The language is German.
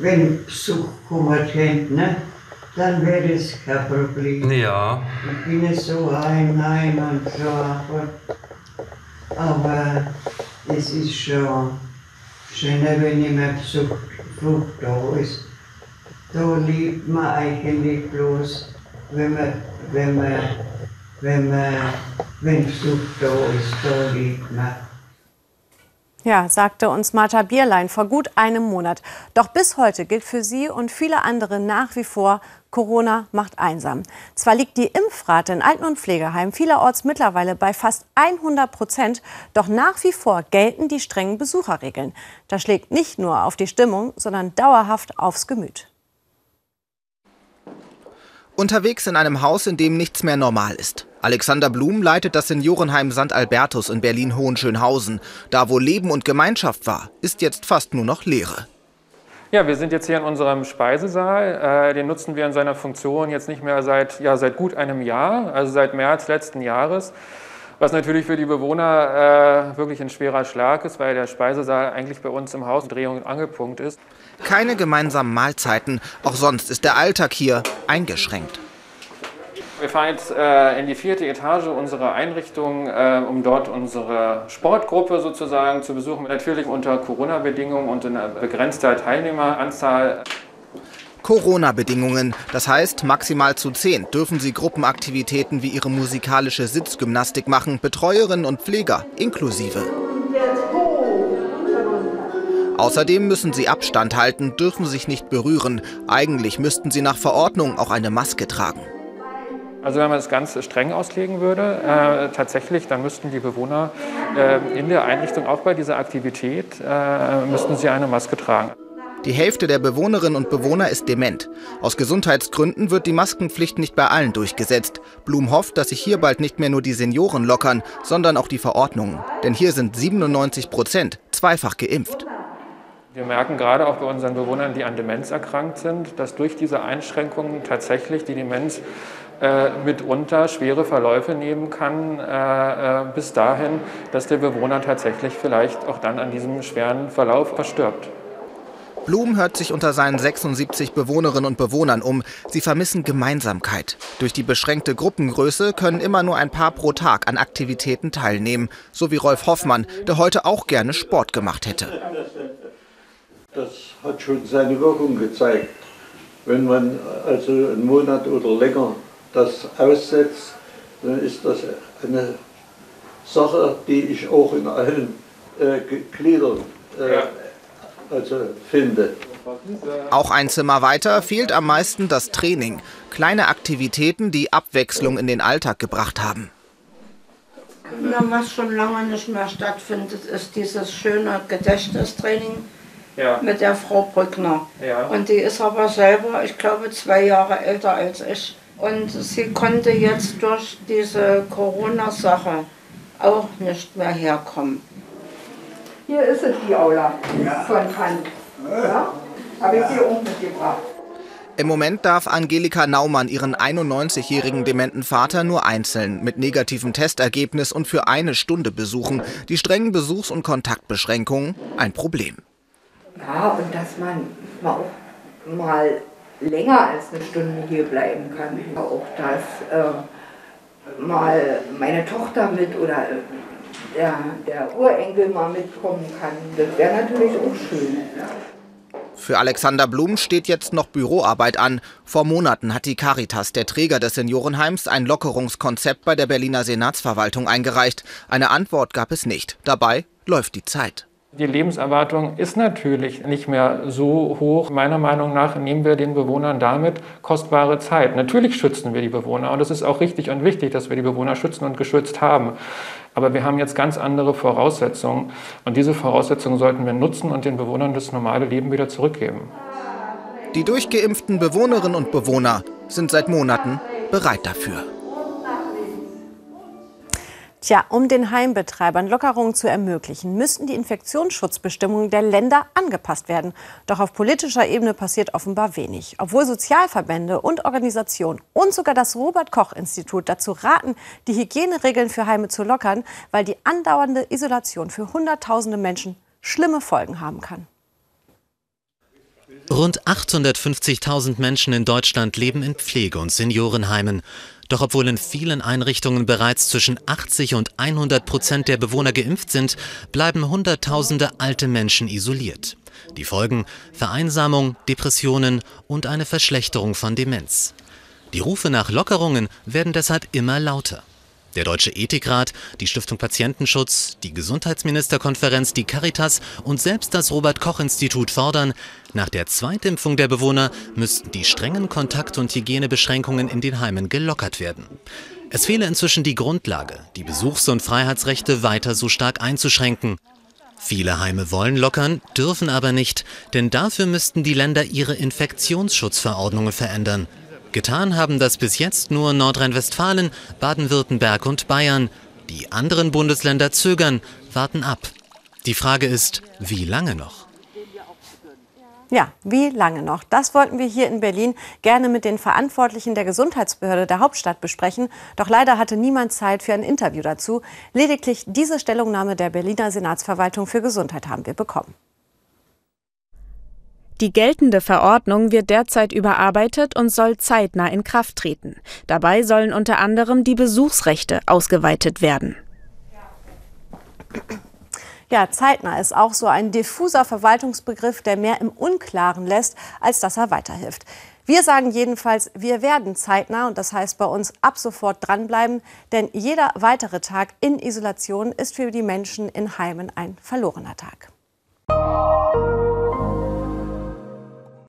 wenn Besuch kommen könnte, ne? dann wäre es kein Problem. Ja. Ich bin so heim, heim und so, aber, aber es ist schon schöner, wenn immer Besuch, Besuch da ist. Da liebt man eigentlich bloß, wenn man, wenn man, wenn man, wenn Besuch da ist, da liebt man. Ja, sagte uns Martha Bierlein vor gut einem Monat. Doch bis heute gilt für sie und viele andere nach wie vor, Corona macht einsam. Zwar liegt die Impfrate in Alten- und Pflegeheimen vielerorts mittlerweile bei fast 100 Prozent, doch nach wie vor gelten die strengen Besucherregeln. Das schlägt nicht nur auf die Stimmung, sondern dauerhaft aufs Gemüt. Unterwegs in einem Haus, in dem nichts mehr normal ist. Alexander Blum leitet das Seniorenheim St. Albertus in Berlin-Hohenschönhausen. Da, wo Leben und Gemeinschaft war, ist jetzt fast nur noch Leere. Ja, wir sind jetzt hier in unserem Speisesaal. Äh, den nutzen wir in seiner Funktion jetzt nicht mehr seit, ja, seit gut einem Jahr, also seit März letzten Jahres. Was natürlich für die Bewohner äh, wirklich ein schwerer Schlag ist, weil der Speisesaal eigentlich bei uns im Haus ein Dreh- und Angelpunkt ist. Keine gemeinsamen Mahlzeiten. Auch sonst ist der Alltag hier eingeschränkt. Wir fahren jetzt äh, in die vierte Etage unserer Einrichtung, äh, um dort unsere Sportgruppe sozusagen zu besuchen. Natürlich unter Corona-Bedingungen und in einer begrenzter Teilnehmeranzahl. Corona-Bedingungen. Das heißt, maximal zu zehn dürfen sie Gruppenaktivitäten wie ihre musikalische Sitzgymnastik machen, Betreuerinnen und Pfleger inklusive. Außerdem müssen sie Abstand halten, dürfen sich nicht berühren. Eigentlich müssten sie nach Verordnung auch eine Maske tragen. Also wenn man das ganz streng auslegen würde, äh, tatsächlich, dann müssten die Bewohner äh, in der Einrichtung auch bei dieser Aktivität, äh, müssten sie eine Maske tragen. Die Hälfte der Bewohnerinnen und Bewohner ist dement. Aus Gesundheitsgründen wird die Maskenpflicht nicht bei allen durchgesetzt. Blum hofft, dass sich hier bald nicht mehr nur die Senioren lockern, sondern auch die Verordnungen. Denn hier sind 97 Prozent zweifach geimpft. Wir merken gerade auch bei unseren Bewohnern, die an Demenz erkrankt sind, dass durch diese Einschränkungen tatsächlich die Demenz mitunter schwere Verläufe nehmen kann, äh, äh, bis dahin, dass der Bewohner tatsächlich vielleicht auch dann an diesem schweren Verlauf verstirbt. Blum hört sich unter seinen 76 Bewohnerinnen und Bewohnern um. Sie vermissen Gemeinsamkeit. Durch die beschränkte Gruppengröße können immer nur ein paar pro Tag an Aktivitäten teilnehmen. So wie Rolf Hoffmann, der heute auch gerne Sport gemacht hätte. Das hat schon seine Wirkung gezeigt. Wenn man also einen Monat oder länger das aussetzt, dann ist das eine Sache, die ich auch in allen äh, Gliedern äh, also finde. Auch ein Zimmer weiter fehlt am meisten das Training. Kleine Aktivitäten, die Abwechslung in den Alltag gebracht haben. Ja, was schon lange nicht mehr stattfindet, ist dieses schöne Gedächtnistraining ja. mit der Frau Brückner. Ja. Und die ist aber selber, ich glaube, zwei Jahre älter als ich. Und sie konnte jetzt durch diese Corona-Sache auch nicht mehr herkommen. Hier ist es, die Aula von Kant. Ja? Habe ich sie auch mitgebracht. Im Moment darf Angelika Naumann ihren 91-jährigen dementen Vater nur einzeln mit negativem Testergebnis und für eine Stunde besuchen. Die strengen Besuchs- und Kontaktbeschränkungen ein Problem. Ja, und dass man auch mal länger als eine Stunde hier bleiben kann. Auch dass äh, mal meine Tochter mit oder äh, der, der Urenkel mal mitkommen kann. Das wäre natürlich auch schön. Für Alexander Blum steht jetzt noch Büroarbeit an. Vor Monaten hat die Caritas, der Träger des Seniorenheims, ein Lockerungskonzept bei der Berliner Senatsverwaltung eingereicht. Eine Antwort gab es nicht. Dabei läuft die Zeit. Die Lebenserwartung ist natürlich nicht mehr so hoch. Meiner Meinung nach nehmen wir den Bewohnern damit kostbare Zeit. Natürlich schützen wir die Bewohner und es ist auch richtig und wichtig, dass wir die Bewohner schützen und geschützt haben. Aber wir haben jetzt ganz andere Voraussetzungen und diese Voraussetzungen sollten wir nutzen und den Bewohnern das normale Leben wieder zurückgeben. Die durchgeimpften Bewohnerinnen und Bewohner sind seit Monaten bereit dafür. Tja, um den Heimbetreibern Lockerungen zu ermöglichen, müssten die Infektionsschutzbestimmungen der Länder angepasst werden. Doch auf politischer Ebene passiert offenbar wenig. Obwohl Sozialverbände und Organisationen und sogar das Robert-Koch-Institut dazu raten, die Hygieneregeln für Heime zu lockern, weil die andauernde Isolation für Hunderttausende Menschen schlimme Folgen haben kann. Rund 850.000 Menschen in Deutschland leben in Pflege- und Seniorenheimen. Doch obwohl in vielen Einrichtungen bereits zwischen 80 und 100 Prozent der Bewohner geimpft sind, bleiben Hunderttausende alte Menschen isoliert. Die Folgen Vereinsamung, Depressionen und eine Verschlechterung von Demenz. Die Rufe nach Lockerungen werden deshalb immer lauter. Der Deutsche Ethikrat, die Stiftung Patientenschutz, die Gesundheitsministerkonferenz, die Caritas und selbst das Robert Koch Institut fordern, nach der Zweitimpfung der Bewohner müssten die strengen Kontakt- und Hygienebeschränkungen in den Heimen gelockert werden. Es fehle inzwischen die Grundlage, die Besuchs- und Freiheitsrechte weiter so stark einzuschränken. Viele Heime wollen lockern, dürfen aber nicht, denn dafür müssten die Länder ihre Infektionsschutzverordnungen verändern. Getan haben das bis jetzt nur Nordrhein-Westfalen, Baden-Württemberg und Bayern. Die anderen Bundesländer zögern, warten ab. Die Frage ist, wie lange noch? Ja, wie lange noch? Das wollten wir hier in Berlin gerne mit den Verantwortlichen der Gesundheitsbehörde der Hauptstadt besprechen. Doch leider hatte niemand Zeit für ein Interview dazu. Lediglich diese Stellungnahme der Berliner Senatsverwaltung für Gesundheit haben wir bekommen. Die geltende Verordnung wird derzeit überarbeitet und soll zeitnah in Kraft treten. Dabei sollen unter anderem die Besuchsrechte ausgeweitet werden. Ja, zeitnah ist auch so ein diffuser Verwaltungsbegriff, der mehr im Unklaren lässt, als dass er weiterhilft. Wir sagen jedenfalls, wir werden zeitnah und das heißt bei uns ab sofort dranbleiben, denn jeder weitere Tag in Isolation ist für die Menschen in Heimen ein verlorener Tag.